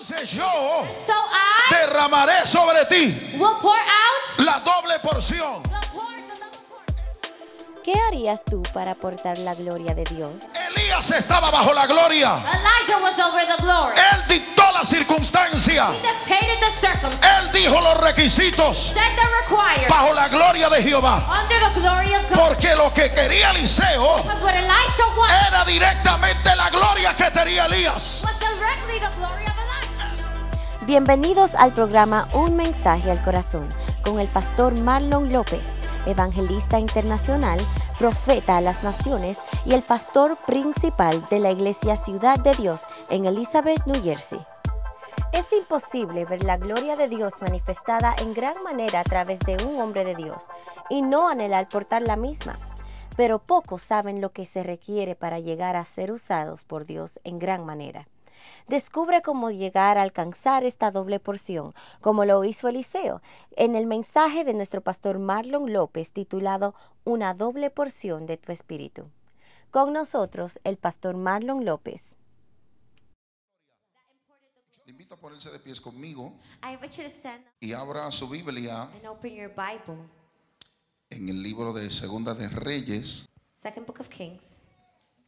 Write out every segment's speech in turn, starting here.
entonces yo So I derramaré sobre ti will pour out la doble porción. ¿Qué harías tú para aportar la gloria de Dios? Elías estaba bajo la gloria. Elijah was over the glory. Él dictó la circunstancia. He dictated the circumstance, Él dijo los requisitos bajo la gloria de Jehová. under the glory of God. Porque lo que quería Eliseo era directamente la gloria que tenía Elías. was Bienvenidos al programa Un mensaje al corazón con el pastor Marlon López, evangelista internacional, profeta a las naciones y el pastor principal de la iglesia Ciudad de Dios en Elizabeth, New Jersey. Es imposible ver la gloria de Dios manifestada en gran manera a través de un hombre de Dios y no anhelar portar la misma. Pero pocos saben lo que se requiere para llegar a ser usados por Dios en gran manera. Descubre cómo llegar a alcanzar esta doble porción, como lo hizo Eliseo, en el mensaje de nuestro pastor Marlon López titulado Una doble porción de tu espíritu. Con nosotros el pastor Marlon López. Le invito a ponerse de pies conmigo I invite you to stand up y abra su Biblia and open your Bible. en el libro de Segunda de Reyes, Second book of Kings,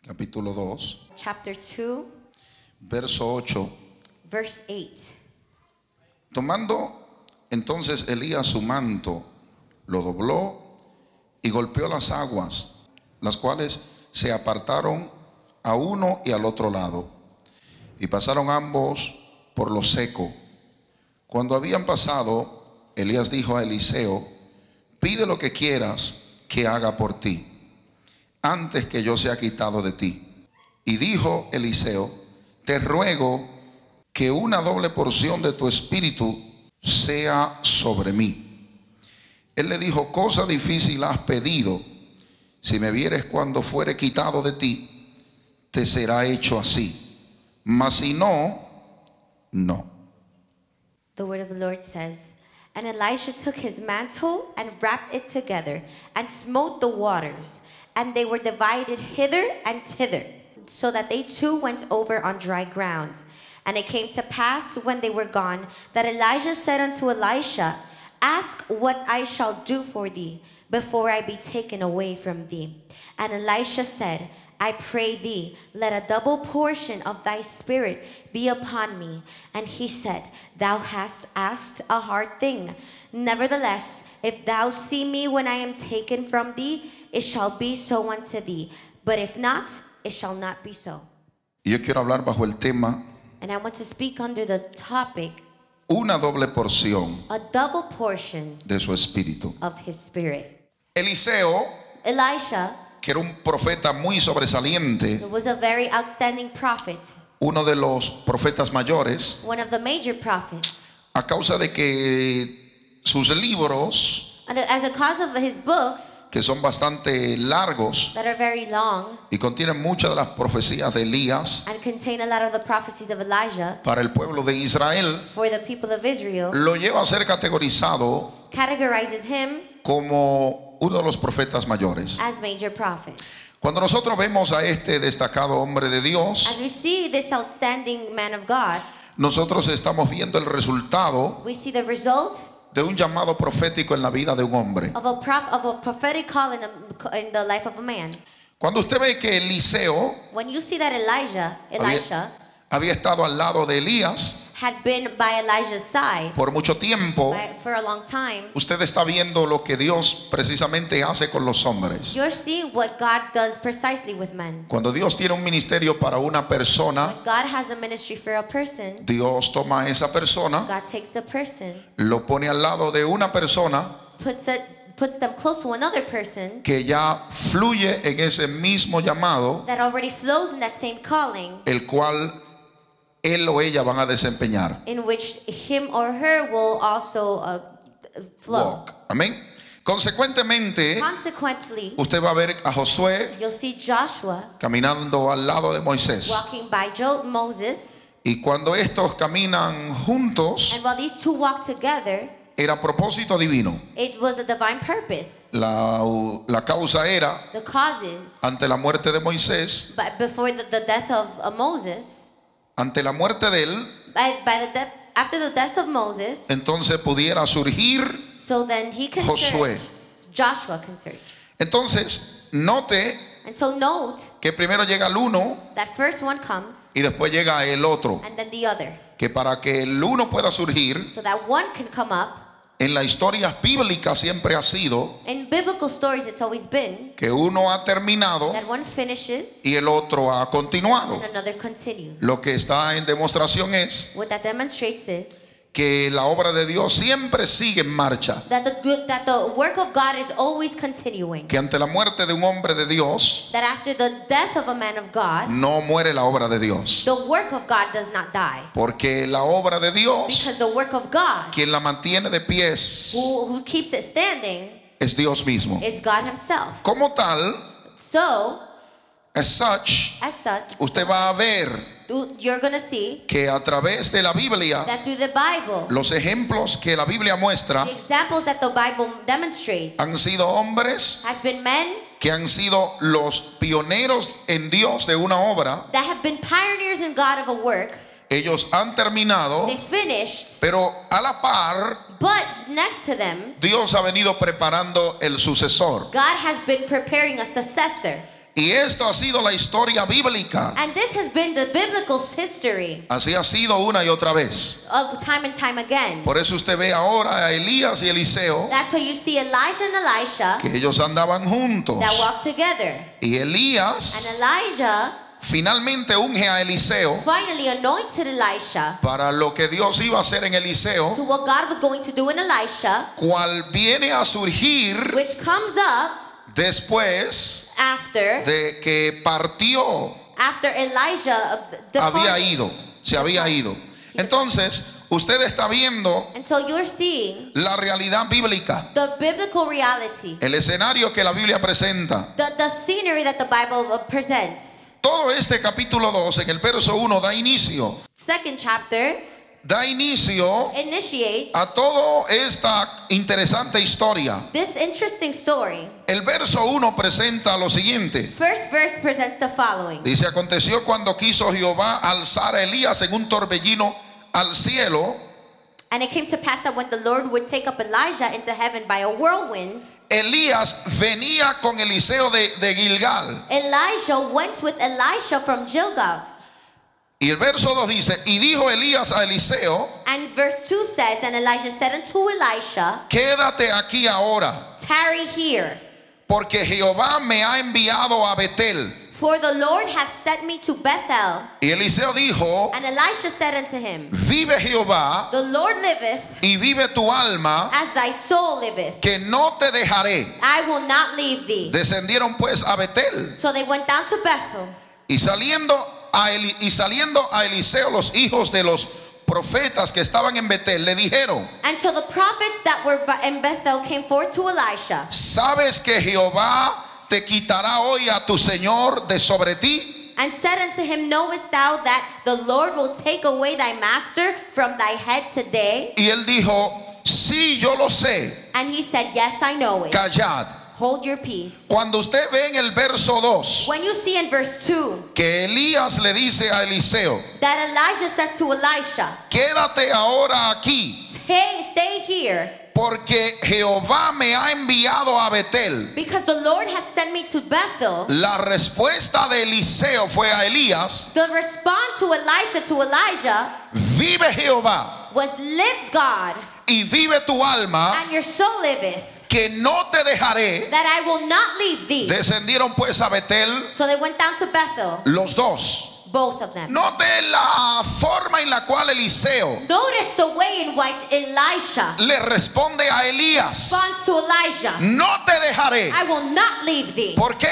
capítulo 2, chapter 2, verso 8. verse 8. Tomando entonces Elías su manto, lo dobló y golpeó las aguas, las cuales se apartaron a uno y al otro lado, y pasaron ambos por lo seco. Cuando habían pasado, Elías dijo a Eliseo, pide lo que quieras que haga por ti, antes que yo sea quitado de ti. Y dijo Eliseo, te ruego que una doble porción de tu espíritu sea sobre mí. Él le dijo, cosa difícil has pedido, si me vieres cuando fuere quitado de ti, te será hecho así. Mas si no, no. The word of the Lord says, And Elisha took his mantle and wrapped it together, and smote the waters, and they were divided hither and thither, so that they too went over on dry ground. And it came to pass when they were gone that Elijah said unto Elisha, Ask what I shall do for thee before I be taken away from thee. And Elisha said, I pray thee, let a double portion of thy spirit be upon me. And he said, Thou hast asked a hard thing. Nevertheless, if thou see me when I am taken from thee, it shall be so unto thee. But if not, it shall not be so. Y yo quiero hablar bajo el tema And I want to speak under the topic una doble porción a double portion de su espíritu. of his spirit. Eliseo, Elisha que era un profeta muy sobresaliente, was a very outstanding prophet, uno de los profetas mayores, one of the major prophets. a causa de que sus libros, And as a cause of his books que son bastante largos that are very long y contienen muchas de las profecías de Elías and contain a lot of the prophecies of Elijah para el pueblo de Israel, for the people of Israel, lo lleva a ser categorizado categorizes him como uno de los profetas mayores. as major prophet. Cuando nosotros vemos a este destacado hombre de Dios, As we see this outstanding man of God, nosotros estamos viendo el resultado we see the result de un llamado profético en la vida de un hombre. of a prof- of a prophetic call in, a, in the life of a man. Cuando usted ve que Eliseo When you see that Elijah, Elisha, había, había estado al lado de Elías had been by Elijah's side por mucho tiempo, by- for a long time, usted está viendo lo que Dios precisamente hace con los hombres. you're seeing what God does precisely with men. Cuando Dios tiene un ministerio para una persona, God has a ministry for a person. Dios toma a esa persona, God takes the person, lo pone al lado de una persona puts it, puts them close to another person que ya fluye en ese mismo llamado, that already flows in that same calling, el cual él o ella van a desempeñar. in which him or her will also uh, flow. Walk. Amén. Consecuentemente, Consequently, usted va a ver a Josué you'll see Joshua caminando al lado de Moisés. walking by Moses, Y cuando estos caminan juntos, and while these two walk together, era propósito divino. it was a divine purpose. La, la causa era, The causes, ante la muerte de Moisés, but before the, the death of uh, Moses, ante la muerte de él, by, by the death, after the death of Moses, entonces pudiera surgir. so then he can Josué. search. Joshua can search. Entonces, note And so note que primero llega el uno that first one comes y después llega el otro. and then the other. Que para que el uno pueda surgir, So that one can come up. En la historia bíblica siempre ha sido In biblical stories, it's always been que uno ha terminado that one finishes y el otro ha continuado. and another continues. Lo que está en demostración es What that demonstrates is que la obra de Dios siempre sigue en marcha. that the good, that the work of God is always continuing. Que ante la muerte de un hombre de Dios, That after the death of a man of God, no muere la obra de Dios. the work of God does not die. Porque la obra de Dios, Because the work of God, quien la mantiene de pies, who, who keeps it standing, es Dios mismo. is God Himself. Como tal, So, as such, as such, usted va a ver you're to see que a través de la Biblia, that through the Bible, los ejemplos que la Biblia muestra the examples that the Bible demonstrates han sido hombres has been men que han sido los pioneros en Dios de una obra. that have been pioneers in God of a work. Ellos han terminado, They finished, pero a la par, but next to them, Dios ha venido preparando el sucesor. God has been preparing a successor. Y esto ha sido la historia bíblica. And this has been the biblical history Así ha sido una y otra vez. of time and time again. Por eso usted ve ahora a Elías y Eliseo, That's why you see Elijah and Elisha que ellos andaban juntos. that walk together. Y And Elías Elijah finalmente unge a Eliseo finally anointed Elisha para lo que Dios iba a hacer en to Eliseo, what God was going to do in Elisha, cual viene a surgir which comes up después after de que partió, after Elijah uh, había departed. ido, se había ido. Entonces, usted está viendo And so you're seeing la realidad bíblica, the biblical reality, el escenario que la Biblia presenta. the, the scenery that the Bible uh, presents. Todo este capítulo 2 en el verso 1 da inicio, Second chapter da inicio a toda esta interesante historia. this interesting story. El verso 1 presenta lo siguiente. First verse presents the following. Dice, aconteció cuando quiso Jehová alzar a Elías en un torbellino al cielo, And it came to pass that when the Lord would take up Elijah into heaven by a whirlwind, Elías venía con Eliseo de, de Gilgal. Elijah went with Elisha from Gilgal. Y el verso 2 dice, y dijo Elías a Eliseo, And verse 2 says, And Elijah said unto Elisha, quédate aquí ahora, Tarry here, porque Jehová me ha enviado a Betel. for the Lord hath sent me to Bethel. Y Eliseo dijo, And Elisha said unto him, vive Jehová The Lord liveth, y vive tu alma, as thy soul liveth. que no te dejaré. I will not leave thee. Descendieron pues a Betel So they went down to Bethel. y saliendo a Eli- y saliendo a Eliseo los hijos de los profetas que estaban en Betel le dijeron, And so the prophets that were in Bethel came forth to Elisha. ¿sabes que Jehová te quitará hoy a tu Señor de sobre ti? And said unto him, Knowest thou that the Lord will take away thy master from thy head today? Y él dijo, sí, yo lo sé, And he said, Yes, I know it. callad. Hold your peace. Cuando usted ve en el verso 2 When you see in verse 2 que Elías le dice a Eliseo, that Elijah says to Elisha, quédate ahora aquí, Hey, stay here, porque Jehová me ha enviado a Betel. because the Lord hath sent me to Bethel. La respuesta de Eliseo fue a Elías, The response to Elisha to Elijah vive Jehová was, Live God, y vive tu alma, and your soul liveth, que no te dejaré. that I will not leave thee. Descendieron pues a Betel So they went down to Bethel, los dos. Both of them. Note la forma en la cual Eliseo Notice the way in which Elisha le responde a Elías, responds to Elijah. no te dejaré. I will not leave thee. ¿Por qué?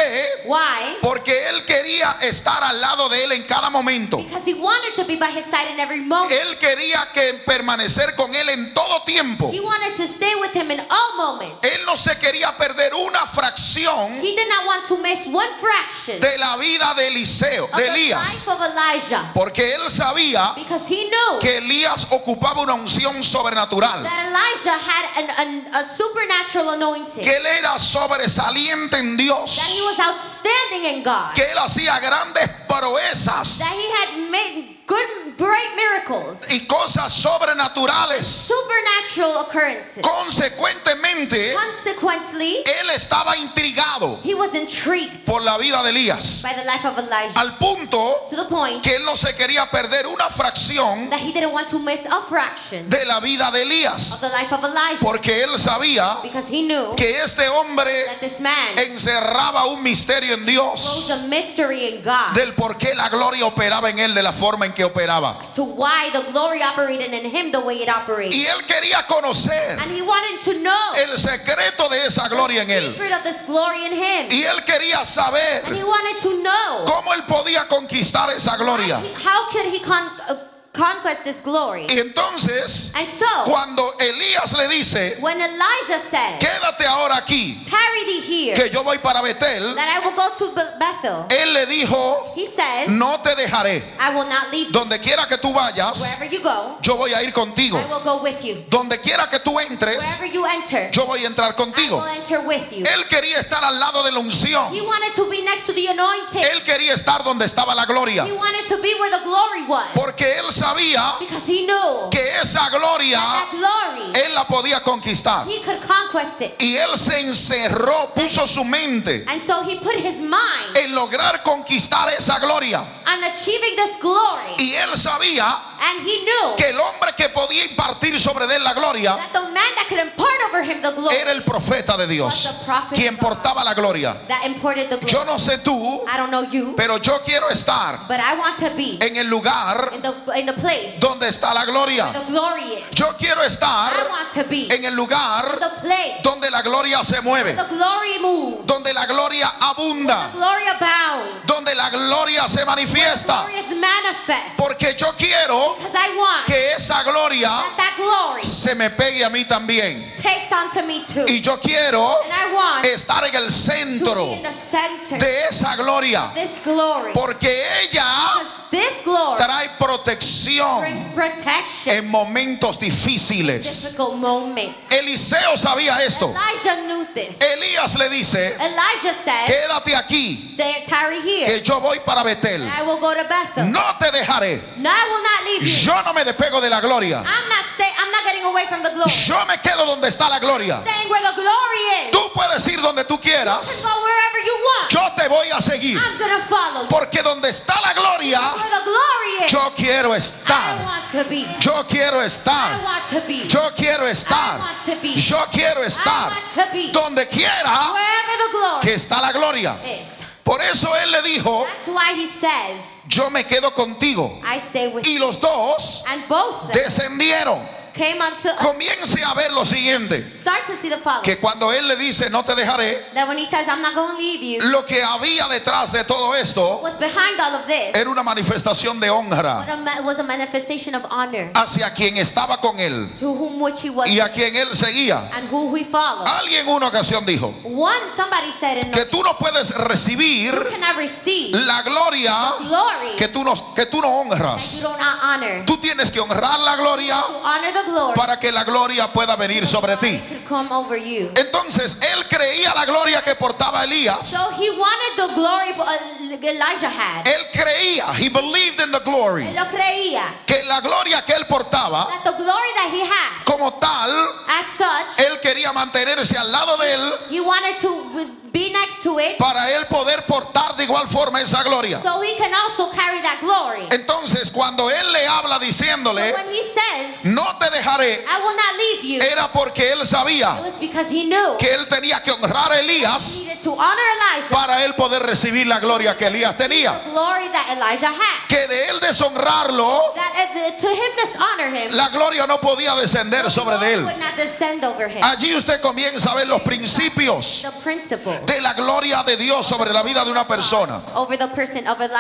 Why? Porque él quería estar al lado de él en cada momento. Because he wanted to be by his side in every moment. Él quería que permanecer con él en todo tiempo. He wanted to stay with him in all moments. Él no se quería perder una fracción He did not want to miss one fraction de la vida de Eliseo, of de Elías, of Elijah. porque él sabía Because he knew que Elías ocupaba una unción sobrenatural, that Elijah had an, an, a supernatural anointing. que él era sobresaliente en That he Dios, was outstanding in God. que él hacía grandes proezas That he had made good great miracles, y cosas sobrenaturales. supernatural occurrences. Consecuentemente, Consequently, él estaba intrigado he was intrigued por la vida de Elías, by the life of Elijah. Al punto to the point que él no se quería perder una fracción that he didn't want to miss a fraction de la vida de of Elías, the life of Elijah. Porque él sabía because he knew que este hombre that this man encerraba un misterio en Dios a mystery in God. del por qué la gloria operaba en él de la forma en que operaba. to why the glory operated in him the way it operated. Y él quería conocer And he wanted to know el secreto de esa gloria en él. of this glory in him. Y él quería And saber he wanted to know cómo él podía conquistar esa gloria. he- how could he con- uh, conquest this glory. Y entonces, And so, cuando Elías le dice, when Elijah said, quédate ahora aquí, Tarry thee here, que yo voy para Betel, that I will go to Be- Bethel, él le dijo, he says, no te dejaré. I will not leave you. Donde quiera que tú vayas, Wherever you go, yo voy a ir contigo. I will go with you. Donde quiera que tú entres, Wherever you enter, yo voy a entrar I contigo. will enter with you. Él quería estar al lado de la unción. He wanted to be next to the anointing. Él quería estar donde estaba la gloria. He wanted to be where the glory was. Porque él sabía Because he knew que esa gloria that glory, él la podía conquistar. he could conquest it. Y él se encerró, puso su mente And so he put his mind en lograr conquistar esa gloria. on achieving this glory. Y él sabía And he knew que el hombre que podía impartir sobre él la gloria that the man that could impart over him the glory era el profeta de Dios, quien portaba la gloria. that imported the glory. Yo no sé tú, I don't know you, pero yo quiero estar but I want to be en el lugar in the in the place donde está la gloria. where the glory is. Yo quiero I estar want to be en el lugar the place donde la gloria se mueve, the glory moves, donde la gloria the abunda, glory abounds, donde la gloria se the manifiesta. glory is manifest. Porque yo quiero Because I want que esa gloria that that glory se me pegue a mí también. takes onto me too. Y yo quiero estar en el centro de esa gloria. Porque ella this glory trae protección en momentos difíciles. Eliseo sabía esto. Elías le dice, Elijah said, quédate aquí, here. que yo voy para Betel. and I will go to Bethel. No te dejaré. No. Yo no me despego de la gloria. I'm not stay, I'm not getting away from the glory. Yo me quedo donde está la gloria. Staying where the glory is. Tú puedes ir donde tú You can quieras. go wherever you want. Yo te voy a seguir. I'm gonna follow you. Porque donde está la gloria, Yo quiero estar. Yo quiero estar. Yo quiero estar. Yo quiero estar. Donde quiera que está la gloria. Por eso él le dijo, says, yo me quedo contigo. Y los dos descendieron. Comience a ver lo siguiente. Start to see the. Que cuando él le dice, no te dejaré, That when he says, I'm not going to leave you, lo que había detrás de todo esto what's behind all of this era una manifestación de honra a was a manifestation of honor hacia quien estaba con él to whom which he was y a quien él seguía. and who he followed. Alguien en una ocasión dijo One, somebody said in que tú no puedes recibir you cannot receive la gloria glory que tú no, que tú no that you honras. don't honor. Tú tienes que honrar la gloria To honor the glory para que la gloria pueda venir sobre ti. Come over you. Entonces él creía la gloria que portaba Elías. So he wanted the glory uh, Elijah had. Él creía, he believed in the glory, Él lo creía. que la gloria que él portaba, That the glory that he had, como tal, as such, él quería mantenerse al lado de él he wanted to be next to it para él poder portar de igual forma esa gloria. so he can also carry that glory. Entonces, cuando él le habla diciéndole, When he says, no te dejaré, I will not leave you, era porque él sabía he knew que él tenía que honrar a Elías needed to honor Elijah, para él poder recibir la gloria que Elías tenía. Que de él deshonrarlo, That to him dishonor him, la gloria no podía descender sobre de él. would not descend over him. Allí usted comienza a ver los principios de la gloria de Dios sobre la vida de una persona.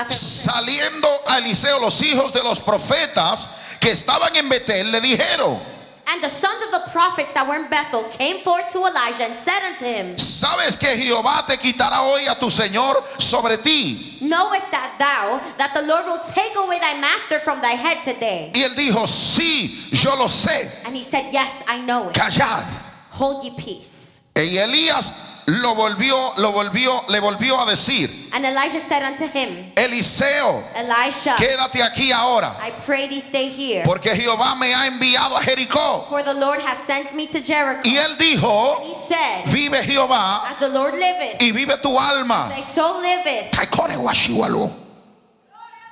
Saliendo a Eliseo, los hijos de los profetas que estaban en Betel le dijeron, And the sons of the prophets that were in Bethel came forth to Elijah and said unto him, ¿sabes que Jehová te quitará hoy a tu Señor sobre ti? Knowest that thou that the Lord will take away thy master from thy head today? Y él dijo, sí, yo lo sé, And he said, Yes, I know it. callad. Hold ye peace. Y Elías lo volvió, lo volvió, le volvió a decir, And Elijah said unto him, Eliseo, Elisha, quédate aquí ahora, I pray thee stay here. porque Jehová me ha enviado a Jericó. For the Lord hath sent me to Jericho. Y él dijo, He said, vive Jehová As the Lord liveth, y vive tu alma. thy soul liveth.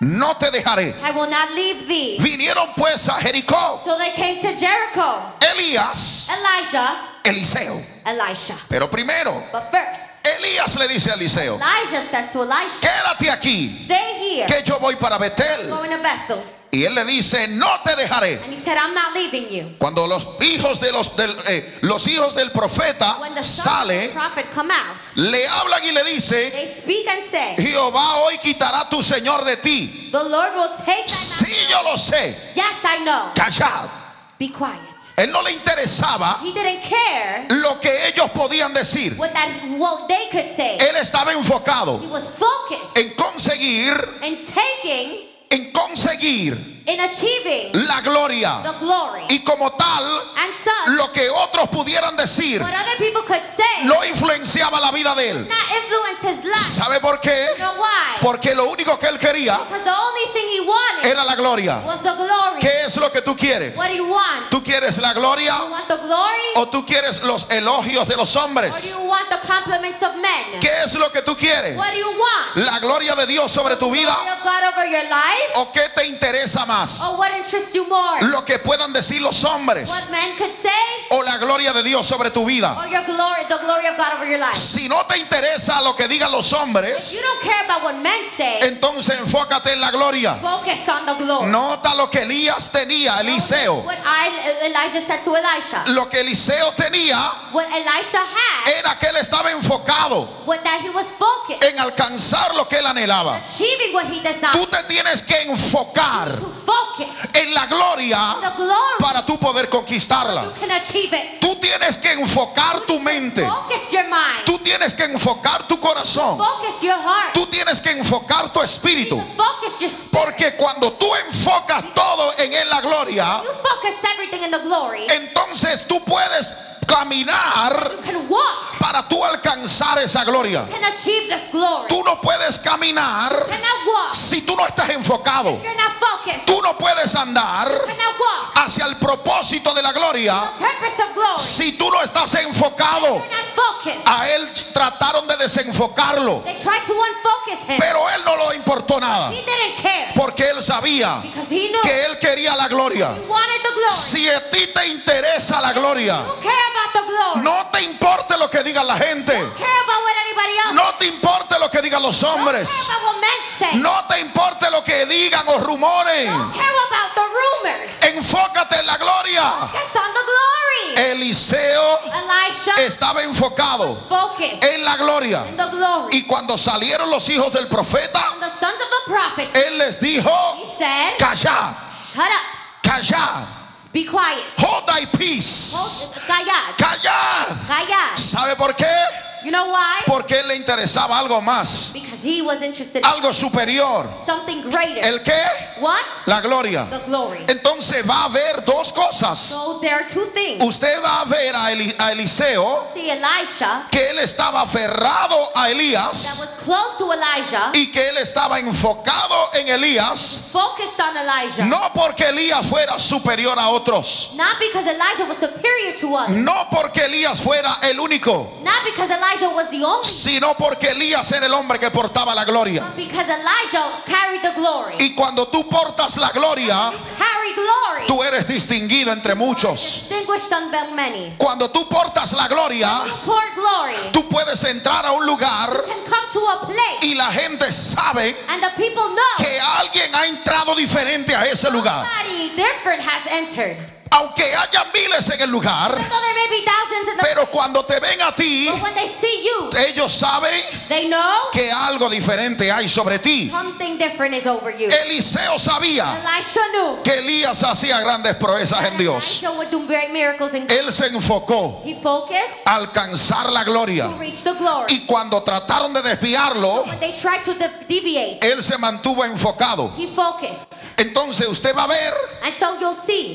No te dejaré. I will not leave thee. Vinieron pues a Jericó So they came to Jericho. Elías, Elijah, Eliseo. Elisha. Pero primero, But first, Elías le dice a Eliseo, Elijah says to Elisha, quédate aquí, Stay here. que yo voy para Betel. Going to Bethel. Y él le dice, no te dejaré. And he said, I'm not leaving you. Cuando los hijos de los, del, eh, los hijos del profeta When the sons of sale, the prophet come out, le hablan y le dice, they speak and say, Jehová hoy quitará tu Señor de ti. The Lord will take Sí, yo lo sé. Yes, I know. Callad. Be quiet. Él no le interesaba care lo que ellos podían decir. what that what they could say. Él estaba enfocado en conseguir, en conseguir in achieving la gloria. the glory. Y como tal, And such, lo que otros pudieran decir what other people could say, no influenciaba la vida de él. his life. ¿Sabe por qué? You know why? Porque lo único que él quería Because the only thing he wanted era la gloria. was the glory. ¿Qué es lo que tú quieres? What do you want? ¿Tú quieres la gloria You want the glory? o tú quieres los elogios de los Or hombres? you want the compliments of men? ¿Qué es lo que tú quieres? What do you want? ¿La gloria de Dios sobre tu Glory vida of God over your life? o qué te interesa más? Or what interests you more? Lo que puedan decir los hombres What men could say? o la gloria de Dios sobre tu vida. Or your glory, the glory of God over your life? Si no te interesa lo que digan los If hombres, you don't care about what men say, entonces enfócate en la gloria. focus on the glory. Nota lo que Elías tenía, Eliseo. What I, Elijah said to Elisha. Lo que Eliseo tenía What Elisha had, era que él estaba enfocado what that he was focused, en alcanzar lo que él anhelaba. achieving what he. Tú te tienes que enfocar en la gloria para tú poder conquistarla. you can achieve it. Tú tienes que enfocar tu mente. Focus your mind. Tú tienes que enfocar tu corazón. Focus your heart. Tú tienes que enfocar tu espíritu. Focus your spirit. Porque cuando tú enfocas todo en él la gloria, You focus everything in the glory. entonces tú puedes caminar para tú alcanzar esa gloria. Tú no puedes caminar si tú no estás enfocado. Tú no puedes andar hacia el propósito de la gloria si tú no estás enfocado. A él trataron de desenfocarlo, pero él no le importó nada, porque él sabía que él quería la gloria. Si a ti te interesa la gloria, You care about the glory. no te importe lo que diga la gente, no te importe lo que digan los hombres, no te importe lo que digan the rumors. Enfócate en la gloria. Focus on the glory. Eliseo Elisha estaba enfocado en la gloria. Y cuando salieron los hijos del profeta, And the sons of the prophets, él les dijo, said, Be quiet. hold thy peace, Hold, callad. callad. Callad. ¿Sabe por qué? You know why? Porque él le interesaba algo más, Because he was interested in algo superior. something greater. ¿El qué? What? La gloria. The glory. Entonces va a haber dos cosas. So there are two things. Usted va a ver a, Eli- a Eliseo See, Elisha que él estaba aferrado a that Elías was close to Elijah, y que él estaba enfocado en Elías, focused on Elijah. no porque Elías fuera superior a otros, Not because Elijah was superior to others. no porque Elías fuera el único, Not because Elijah was the only. sino porque Elías era el hombre que portaba la gloria. But because Elijah carried the glory. Y cuando tú portas la gloria, glory. tú eres distinguido entre muchos. Distinguished among many. Cuando tú portas la gloria, glory. tú puedes entrar a un lugar Can come to a place. y la gente sabe And the people know. que alguien ha entrado diferente a ese lugar. Aunque haya miles en el lugar, pero cuando te ven a ti, you, ellos saben know que algo diferente hay sobre ti. something different is over you. Eliseo sabía knew. que Elías hacía grandes proezas en Dios. Él se enfocó a alcanzar la gloria. Y cuando trataron de desviarlo, de- deviate, él se mantuvo enfocado. Entonces usted va a ver so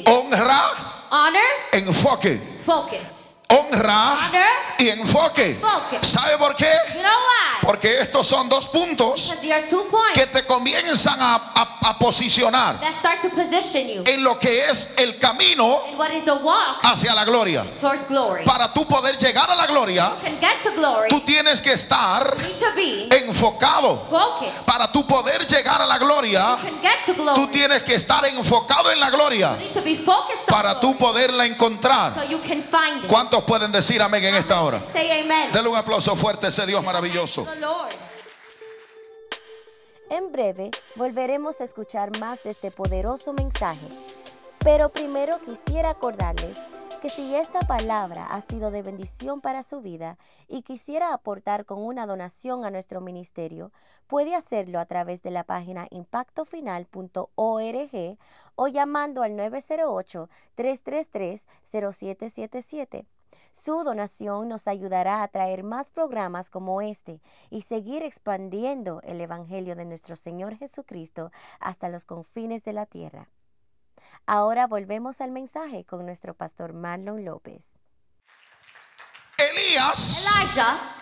honra, honor, enfoque. focus. Honra honor. y enfoque. Focus. ¿Sabe por qué? You know why? Porque estos son dos puntos Because there are two points que te comienzan a, a- a posicionar that start to position you en lo que es el camino in what is the walk hacia la gloria. towards glory. Para tú poder llegar a la gloria, You can get to glory. tú tienes que estar You need to be enfocado. focused. Para tú poder llegar a la gloria, You can get to tú tienes que estar enfocado en la gloria You need to be focused on para tú glory poderla encontrar. so you can find it. ¿Cuántos pueden decir amén en esta hora? Say amen. Denle un aplauso fuerte a ese Dios maravilloso. En breve volveremos a escuchar más de este poderoso mensaje. Pero primero quisiera acordarles que si esta palabra ha sido de bendición para su vida y quisiera aportar con una donación a nuestro ministerio, puede hacerlo a través de la página impactofinal.org o llamando al 908-333-0777. Su donación nos ayudará a traer más programas como este y seguir expandiendo el Evangelio de nuestro Señor Jesucristo hasta los confines de la tierra. Ahora volvemos al mensaje con nuestro pastor Marlon López. Elías Elijah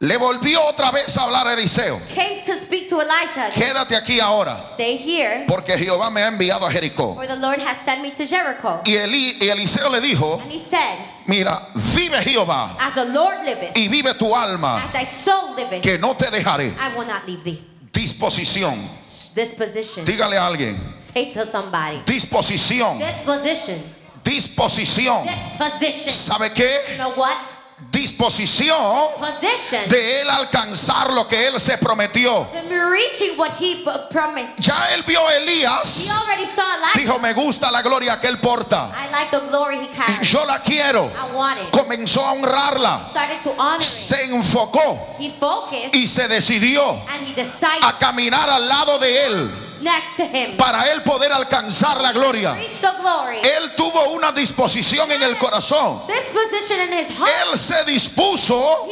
le volvió otra vez a hablar a Eliseo. came to speak to Elijah. Quédate aquí ahora, Stay here, porque Jehová me ha enviado a Jericó. for the Lord has sent me to Jericho. Y, Eli- y Eliseo le dijo, And he said, mira, vive Jehová As the Lord liveth, y vive tu alma, as thy soul liveth, que no te dejaré. I will not leave thee. Disposición. Disposition. Dígale a alguien, Say to somebody. disposición, Disposition. disposición. Disposition. ¿Sabe qué? You know what? Disposición Position. de él alcanzar lo que él se prometió. Ya él vio a He Elías, already saw Elijah. dijo, me gusta la gloria que él porta. I like the glory he carries. Yo la quiero. I want it. Comenzó a honrarla, Started to honor it. se enfocó He focused y se decidió and he decided a caminar al lado de él next to him. para él poder alcanzar la gloria. Reach the glory. Él tuvo una disposición en el corazón. This position in his heart. Él se dispuso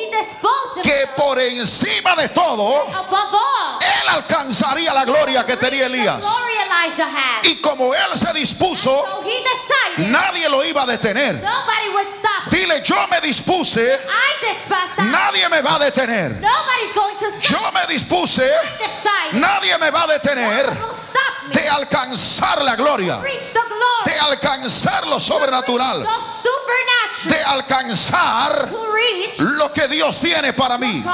que por encima de todo, above all. él alcanzaría la gloria que tenía Elías. Y como él se dispuso, nadie lo iba a detener. Dile, yo me dispuse, nadie me va a detener. Yo me dispuse, nadie me va a detener de alcanzar la gloria, de alcanzar lo sobrenatural, de alcanzar lo que Dios tiene para mí.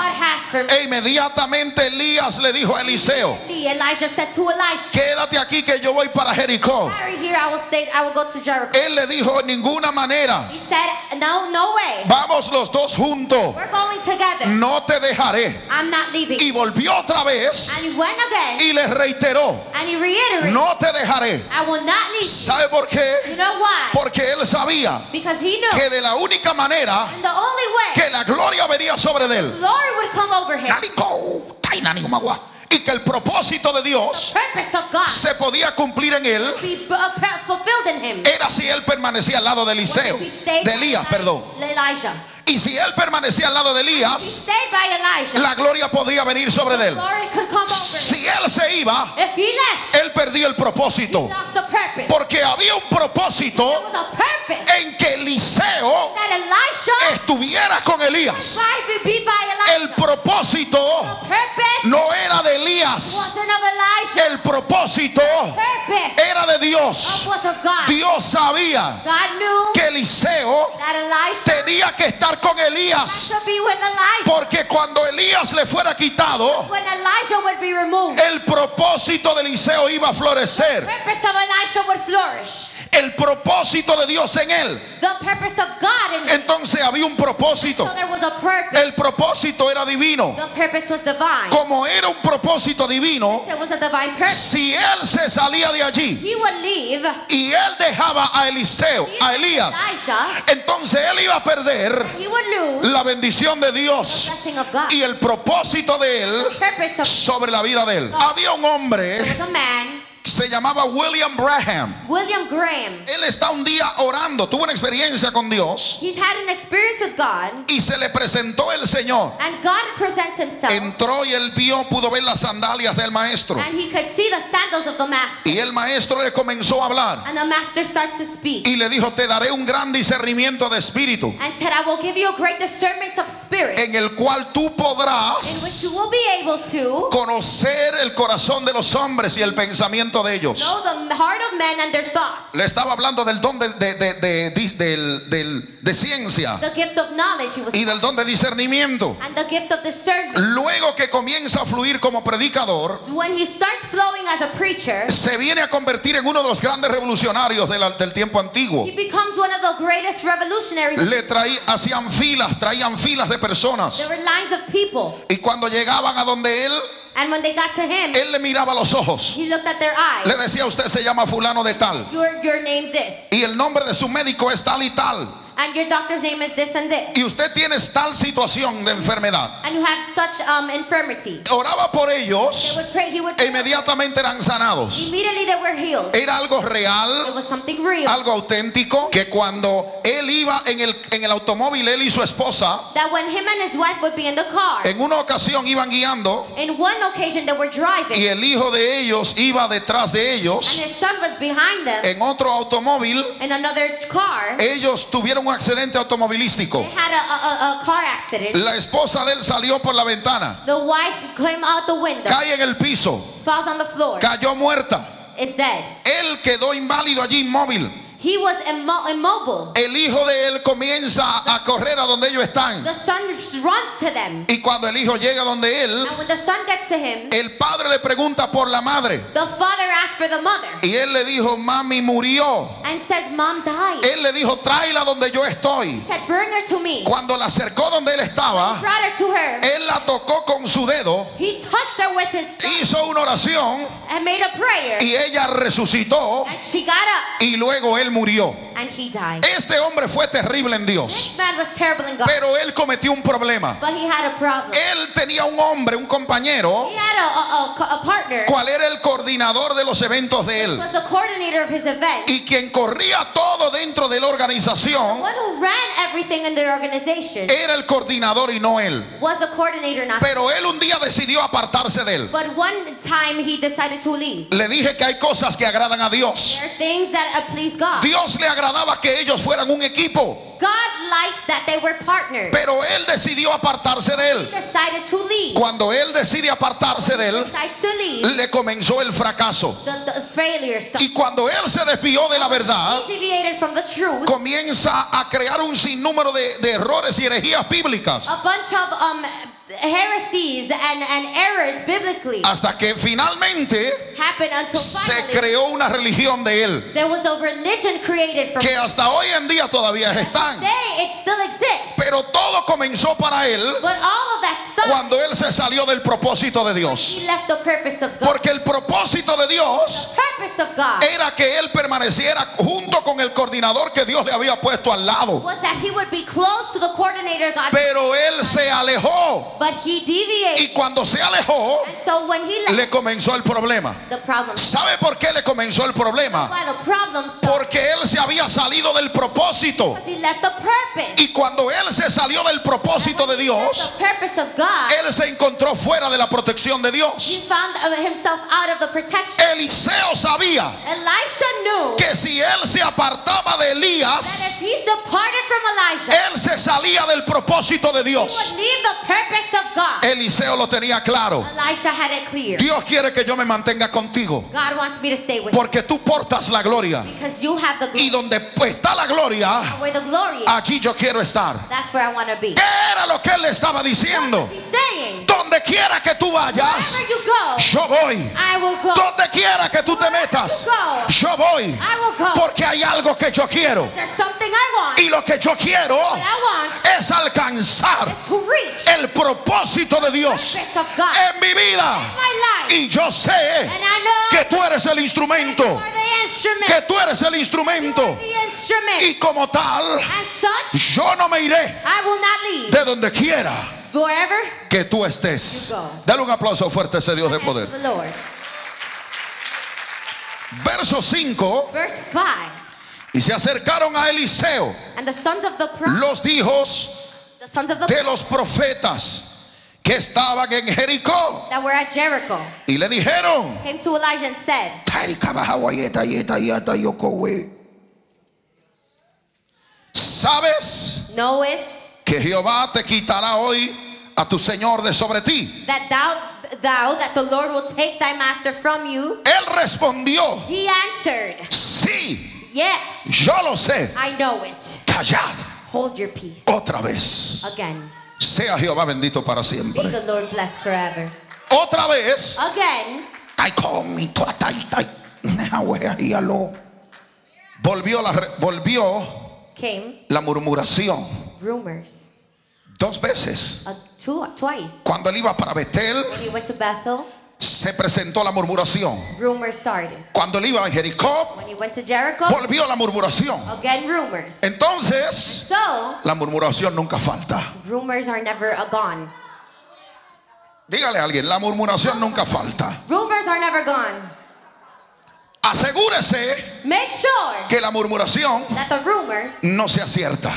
E inmediatamente Elías le dijo a Eliseo, quédate aquí que yo voy para Jericó. Él le dijo, en ninguna manera, He said, No, no way. vamos los dos juntos, We're going together. no te dejaré. I'm not leaving. Y volvió otra vez And he went again y le reiteró, no te dejaré. I will not leave. ¿Sabe por You qué? know why? Porque él sabía Because he knew que de la única manera and the only way que la gloria venía sobre él. Y que el propósito de Dios se podía cumplir en él uh, per- fulfilled in him. era si él permanecía al lado de Eliseo, de Elías, perdón. Y si él permanecía al lado de Elías, Elijah, la gloria podría venir sobre él. Si él se iba, left, él perdía el propósito. Porque había un propósito en que Eliseo estuviera con Elías. El propósito no era de Elías. El propósito era de Dios. Dios sabía que Eliseo tenía que estar con Elías. Porque cuando Elías le fuera quitado, el propósito de Eliseo iba a florecer. El propósito de Dios en él. The purpose of God in him. Entonces había un propósito. El propósito era divino. Como era un propósito divino, si él se salía de allí y él dejaba a Eliseo, a Elías, entonces él iba a perder la bendición de Dios y el propósito de él sobre la vida de él. Había un hombre se llamaba William Braham. William Graham. Él está un día orando, tuvo una experiencia con Dios He's had an experience with God, y se le presentó el Señor. and God presents himself, Entró y él vio, pudo ver las sandalias del maestro. and he could see the sandals of the master. Y el maestro le comenzó a hablar And the master starts to speak y le dijo, te daré un gran discernimiento de espíritu and said, I will give you a great discernment of spirit en el cual tú in which podrás you will be able to conocer el corazón de los hombres y el pensamiento de ellos. Le estaba hablando del don de, de- de- de- ciencia y del don de discernimiento. and the gift of discernment. Luego que comienza a fluir como predicador, When he starts flowing as a preacher, se viene a convertir en uno de los grandes revolucionarios la- del tiempo antiguo. he becomes one of the greatest revolutionaries. Le traí, hacían filas, traían filas de There personas. were lines of people, Y cuando llegaban a donde él, and when they got to him, él le miraba los ojos. he looked at their Le eyes. decía, usted se llama fulano de tal. You're, you're named this, Y el nombre de su médico es tal y tal. And your doctor's name is this and this, Y usted tiene tal situación de enfermedad. and you have such um, infirmity. Oraba por They ellos would pray, he would e inmediatamente eran sanados. Immediately they were healed. Era algo It real, was something real. algo auténtico, que cuando él iba en el, en el automóvil, él y su esposa, That when him and his wife would be in the car, en una ocasión iban guiando in one occasion they were driving, y el hijo de ellos iba detrás de and ellos his son was behind them en otro automóvil. in another car. Ellos tuvieron un accidente automovilístico. They had a, a, a, a car accident. La esposa de él salió por la ventana, The wife came out the window, cae en el piso, falls on the floor, cayó muerta. is dead. Él quedó inválido allí inmóvil. He was immo- immobile. El hijo de él comienza a correr a donde ellos están. The son runs to them. Y cuando el hijo llega donde él, And when the son gets to him, el padre le pregunta por la madre. the father asks for the mother Y él le dijo, mami murió. and says, Mom died. Él le dijo, tráela donde yo estoy. He said, Bring her to me. Cuando la acercó donde él estaba, Brought her to her. él la tocó con su dedo, He touched her with his hizo una oración and made a prayer. y ella resucitó And she got up y luego él murió. And he died. Este hombre fue terrible en Dios, This man was terrible in God, pero él cometió un problema. but he had a problem. Él tenía un hombre, un compañero, He had a, a, a, a partner. cual era el coordinador de los eventos de él. was the coordinator of his event. Y quien corría todo dentro de la organización One who ran everything in their organization era el coordinador y no él. was the coordinator, not Pero él un día decidió apartarse de él. But one time he decided to leave. Le dije que hay cosas que agradan a Dios. There are things that please God. Dios le agradaba que ellos fueran un equipo, God likes that they were partners. pero él decidió apartarse de He él. decided to leave. Cuando él decide apartarse de él, leave. le comenzó el fracaso. The, the. Y cuando él se desvió de la verdad, truth. comienza a crear un sinnúmero de, de errores y herejías bíblicas. A bunch of um heresies and, and errors biblically Hasta que finalmente happened until se finally creó una religión de él. there was a religion created from Que hasta hoy en día todavía están. Today it still exists. Pero todo comenzó para él But all of that cuando él se salió del propósito de Dios. he left the purpose of God. Porque el propósito de Dios purpose of God era que él permaneciera junto con el coordinador que Dios le había puesto al lado. was that he would be close to the coordinator God, Pero él se alejó. But he deviated. Y cuando se alejó, And so when he left, le comenzó el problema. the problem ¿Sabe por qué le comenzó el problema? Porque él se había salido del propósito. He left the purpose. Y cuando él se salió del propósito de Dios, the purpose of God. él se encontró fuera de la protección de He Dios. found himself out of the protection. Eliseo sabía Elisha knew que si él se apartaba de Elías, él se salía del propósito de Dios. would leave the purpose of God. Eliseo lo tenía claro. Elisha had it clear. Dios quiere que yo me mantenga contigo, God wants me to stay with you porque tú portas la gloria. because you have the Y donde está la gloria, allí yo quiero estar. that's where I want to be. ¿Qué era lo que él le estaba diciendo? Donde quiera que tú vayas, yo voy. Donde quiera que tú te metas, yo voy. Porque hay algo que yo quiero. Y lo que yo quiero es alcanzar el propósito de Dios en mi vida. Y yo sé que tú eres el instrumento. Que tú eres el instrumento. Y como tal, yo no me iré I will not leave. de donde quiera que tú estés. Dale un aplauso fuerte a ese Dios de poder. Verso 5. Verse 5. Y se acercaron a Eliseo los hijos de los profetas que estaban en Jericó. that were at Jericho Y le dijeron, came to Elijah and said, ¿sabes Knowest que Jehová te quitará hoy a tu Señor de sobre ti? that thou thou that the Lord will take thy master from you? Él respondió, He answered, sí, Yeah, yo lo sé. I know it. Callad Hold your peace. otra vez. Again. Sea Jehová bendito para Be siempre. the Lord blessed forever. Otra vez. Again. Volvió la, volvió came la murmuración rumors. dos veces. Uh, two, twice. Cuando él iba para Betel, When he went to Bethel, se presentó la murmuración. rumors started. Cuando él iba a Jericó, When he went to Jericho, volvió la murmuración. again rumors. Entonces, So, la murmuración nunca falta. rumors are never gone. Dígale a alguien, la murmuración nunca falta. Rumors are never gone. Asegúrese Make sure que la murmuración that the rumors no sea cierta.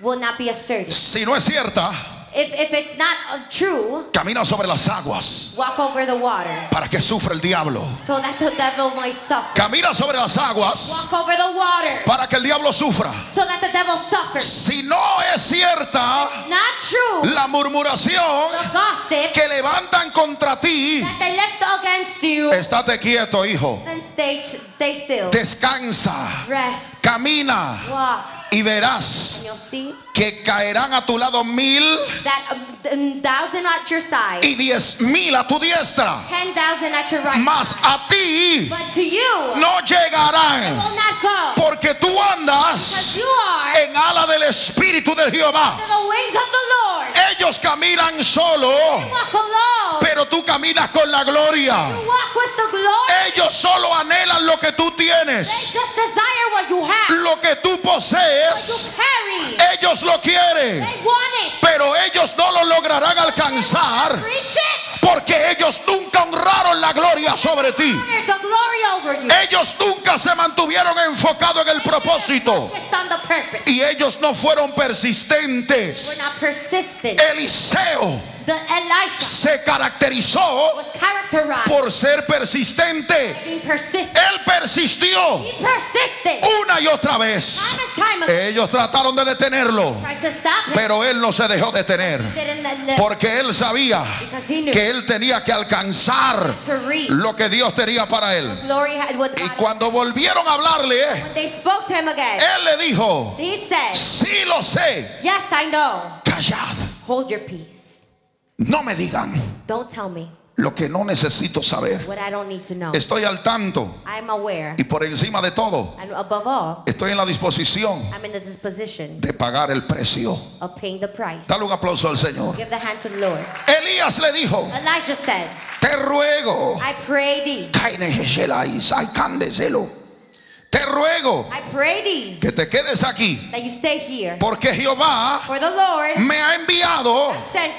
will not be asserted. Si no es cierta, If, if it's not true, camina sobre las aguas walk over the waters para que sufra el diablo. so that the devil might suffer. Camina sobre las aguas Walk over the water para que el diablo sufra. so that the devil suffers. Si no es cierta Not true. la murmuración The gossip que levantan contra ti, that they left against you, estate quieto, hijo. then stay, stay still. Descansa, Rest. camina Walk. Y verás que caerán a tu lado mil that um, thousand at your side, y diez mil a tu diestra, mas a ti But to you, no llegarán, porque tú andas en ala del Espíritu de Jehová. Ellos caminan solo, pero tú caminas con la gloria. Ellos solo anhelan lo que tú They tienes, just desire what you have. lo que tú posees. Ellos lo quieren, pero ellos no lo lograrán alcanzar porque ellos nunca honraron la gloria sobre ti. Ellos nunca se mantuvieron enfocados en el propósito. y ellos no fueron persistentes. Eliseo se caracterizó por ser persistente. Él persistió una y otra vez. Ellos trataron de detenerlo, pero él no se dejó detener. Porque él sabía que él tenía que alcanzar lo que Dios tenía para él. Y cuando volvieron a hablarle, él le dijo, sí lo sé, Yes, I know. callad, Hold your peace. No me digan Don't tell me lo que no necesito saber. what I don't need to know. Estoy al tanto I'm aware. y por encima de todo, And above all, estoy en la disposición I'm in the disposition de pagar el precio. of paying the price. Dale un aplauso al Señor. Give the hand to the Lord. Elías le dijo, said, te ruego, I pray thee, te ruego I pray thee que te quedes aquí, that you stay here. porque Jehová For the Lord me ha enviado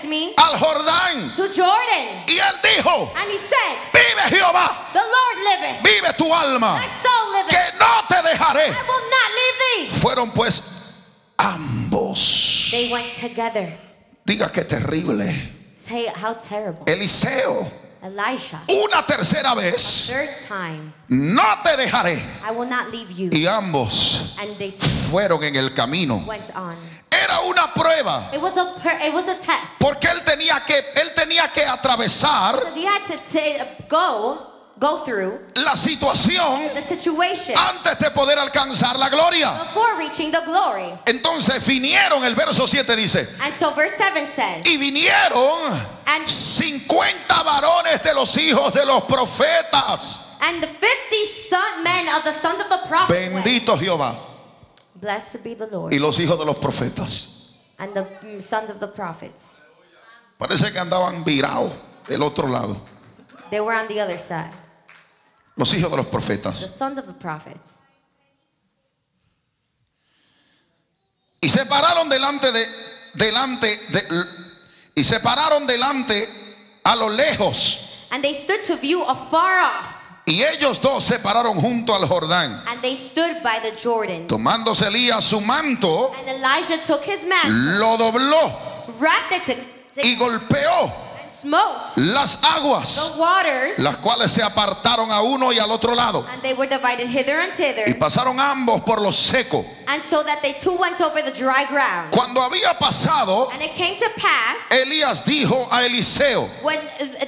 me al Jordán. to Jordan. Y él dijo, And he said, vive Jehová, The Lord liveth, vive tu alma, liveth. que no te dejaré. Fueron pues ambos. They went together. Diga que terrible. Say how terrible. Eliseo, Elisha, una tercera vez, third time, no te dejaré. I will not leave you. Y ambos And they fueron en el camino. went on. Era una prueba, It was a per- it was a test. porque él tenía que él tenía que atravesar Because he had to ta- go through la situación the situation antes de poder alcanzar la gloria. before reaching the glory. Entonces vinieron, el verso 7 dice, And so verse 7 says, y vinieron and 50 varones de los hijos de los profetas. and the 50 son men of the sons of the prophet went. Bendito Jehová. Blessed be the Lord. Y los hijos de los profetas. And the mm, sons of the prophets. Parece que andaban virados del otro lado. They were on the other side. Los hijos de los The profetas. sons of the prophets. Y se pararon delante de, delante de, y se pararon delante a lo lejos And they stood to view afar off Y ellos dos se pararon junto al Jordán. and they stood by the Jordan. Tomándose Elías su manto, And Elijah took his mantle, lo dobló wrapped it to- y golpeó las aguas, the waters, las cuales se apartaron a uno y al otro lado. and they were divided hither and Y pasaron ambos por lo seco. and so that they two went over the dry ground. Cuando había pasado, And it came to pass Elías dijo a Eliseo, uh,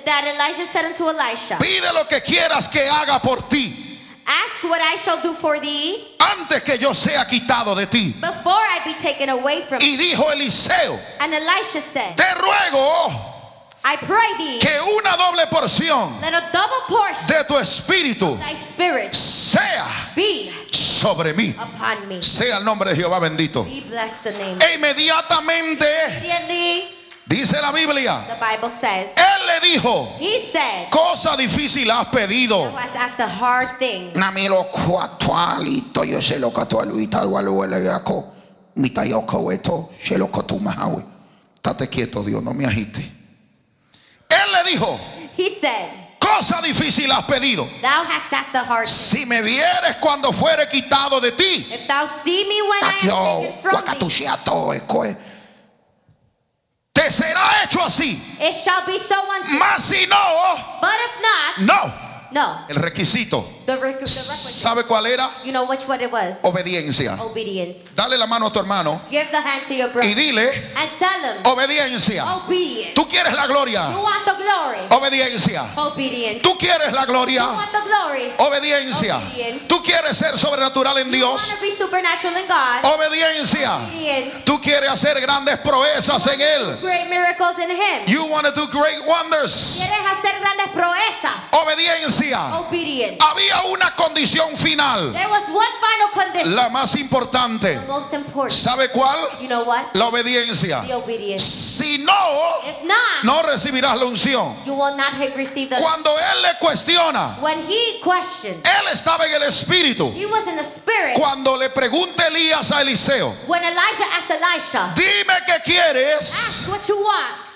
that Elijah said unto Elisha, pide lo que quieras que haga por ti, Ask what I shall do for thee antes que yo sea quitado de ti. before I be taken away from Y dijo Eliseo, And Elisha said, te ruego I pray thee, que una doble porción let a double portion de tu espíritu of thy spirit sea be sobre mí. upon me. Sea el nombre de Jehová bendito. Bless the name. E inmediatamente, Immediately, dice la Biblia, the Bible says, él le dijo, he said, cosa difícil has pedido. Yo shelo kotumahawe. Estate quieto, Dios, no me agite. Él le dijo, He said, cosa difícil has pedido. Thou hast asked a hard. Si me vieres cuando fuere quitado de ti, If thou see me when I from wakatushiato ekwe. te será hecho así. it shall be so unto. Mas si no, But if not, no. No. El requisito, The, rec- the. ¿sabe cuál era? You know which what it was? Obediencia. Obedience. Dale la mano a tu hermano Give the hand to your brother y dile, and tell him, obediencia. obedience. Tú quieres la You gloria, want the glory? obediencia. Obedience. Tú quieres la You gloria, want the glory? obediencia. Obedience. Tú quieres ser sobrenatural en You want Dios, to be supernatural in God? obediencia. Obedience. Tú quieres hacer grandes proezas en Él. Great miracles in Him. You want to do great wonders. Quieres hacer grandes proezas? Obediencia. Obedience. Había una condición final, There was one final condition. la más importante. The most important. ¿Sabe cuál? You know what? La obediencia. The obedience. Si no, If not, no recibirás la unción. you will not have received the. Cuando Él le cuestiona, When he questioned, Él estaba en el Espíritu. he was in the spirit. Cuando le pregunta Elías a Eliseo, When Elijah asked Elisha, dime qué quieres, ask what you want.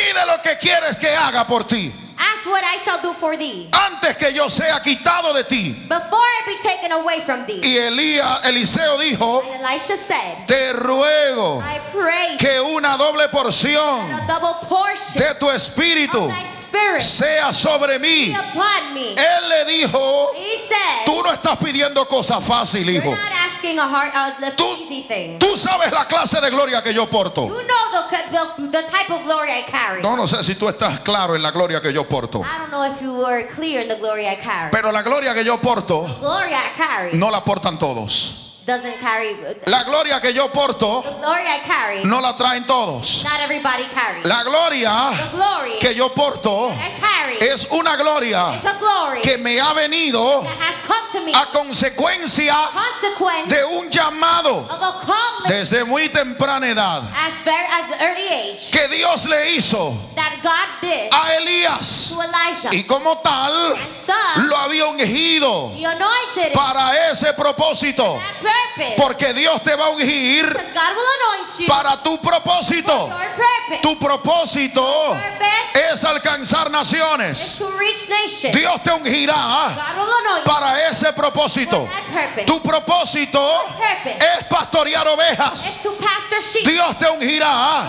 Pide lo que quieres que haga por ti, Ask what I shall do for thee. antes que yo sea quitado de ti. Before I be taken away from thee. Y Elías, Eliseo dijo, And Elisha said, te ruego I pray que una doble porción a double portion de tu espíritu of thy spirit sea sobre mí. upon me. Él le dijo, He said, tú no estás pidiendo cosas fáciles, hijo. hard, uh, the Tú, tú sabes la clase de gloria que yo porto. You know the, the, the type of glory I carry. No, no sé si tú estás claro en la gloria que yo porto. I don't know if you were clear in the glory I carry. Pero la gloria que yo porto carry no la portan todos. doesn't carry. The La gloria que yo porto glory I carry, no la traen todos. not everybody carries. La gloria the yo porto es una gloria que me ha venido a consecuencia de un llamado desde muy temprana edad. as very as the early age que Dios le hizo a Elías y como tal lo había ungido para ese propósito. porque Dios te va a ungir para tu propósito. Tu propósito es alcanzar is naciones. Dios te ungirá para ese propósito. Tu propósito es pastorear ovejas. Dios te ungirá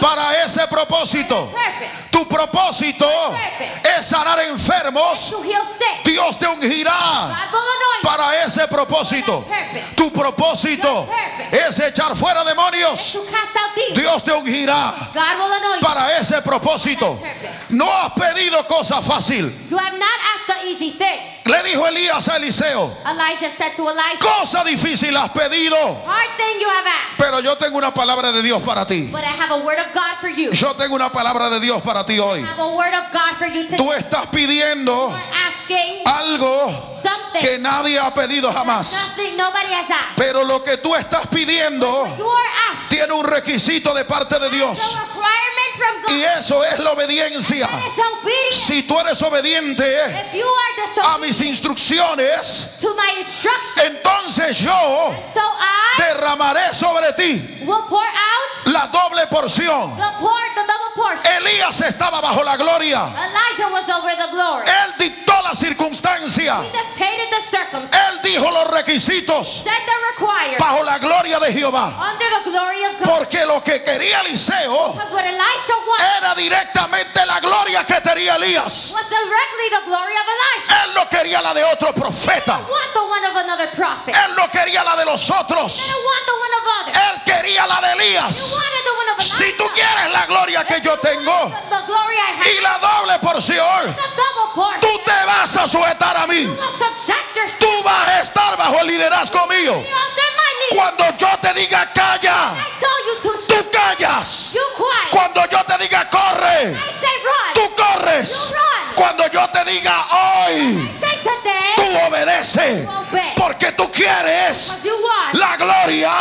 para ese propósito. Tu propósito es sanar enfermos. Dios te ungirá para ese propósito. Tu propósito es echar fuera demonios. Dios te ungirá para ese propósito. No has pedido cosa fácil. You have not asked the easy thing. Le dijo Elías a Eliseo, Elijah said to Elisha, cosa difícil has pedido, Hard thing you have asked, pero yo tengo una palabra de Dios para ti. but I have a word of God for you. Yo tengo una palabra de Dios para ti hoy. I have a word of God for you today. Tú estás pidiendo Asking algo something que nadie ha pedido jamás. nothing nobody has asked. Pero lo que tú estás pidiendo You are asking tiene un requisito de parte de Dios. Requirement from God. Y eso es la obediencia. Si tú eres obediente a mis instrucciones, to my instruction, entonces yo so derramaré sobre ti will pour out la doble porción. the pour the double portion. Elías estaba bajo la gloria. Was over the glory. Él dictó la circunstancia. Él dijo los requisitos bajo la gloria de Jehová. under the glory of God. Porque lo que quería Eliseo Elisha era directamente la gloria que tenía Elías. was directly the glory of Elisha. Él no quería la de otro profeta. He didn't want the one of another prophet. Él no quería la de los otros. didn't want the one of others. Él quería la de He Elías. wanted the one of Elisha. Si tú quieres la gloria que yo tengo The, the glory I have. y la doble porción, The double portion. tú te vas a sujetar a mí. You will subject yourself Tú vas a estar bajo el liderazgo mío. under my leadership. Cuando yo te diga calla, I tell you to tú callas. Cuando yo te diga corre, tú corres. Cuando yo te diga hoy, tú obedeces. Porque tú quieres la gloria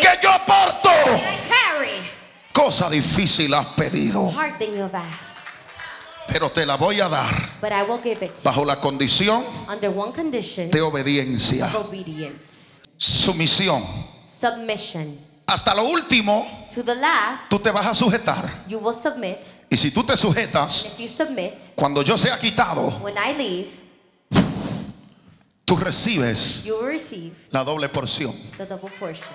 que yo porto. Cosa difícil has pedido, pero te la voy a dar bajo la condición under one condition de obediencia, sumisión. Hasta lo último, To the last, tú te vas a sujetar. you will submit. Y si tú te sujetas, If you submit, cuando yo sea quitado, when I leave, tú recibes you will receive la doble porción. the double portion.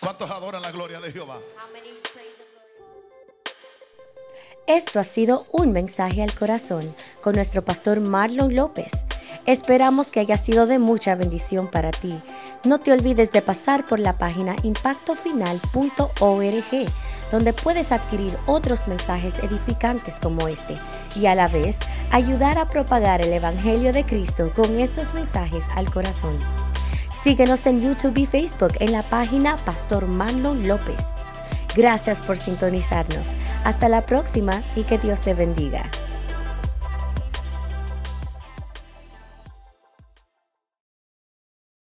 ¿Cuántos adoran la gloria de Jehová? How many praise the Lord? Esto ha sido un mensaje al corazón con nuestro pastor Marlon López. Esperamos que haya sido de mucha bendición para ti. No te olvides de pasar por la página impactofinal.org, donde puedes adquirir otros mensajes edificantes como este y a la vez ayudar a propagar el Evangelio de Cristo con estos mensajes al corazón. Síguenos en YouTube y Facebook en la página Pastor Marlon López. Gracias por sintonizarnos. Hasta la próxima y que Dios te bendiga.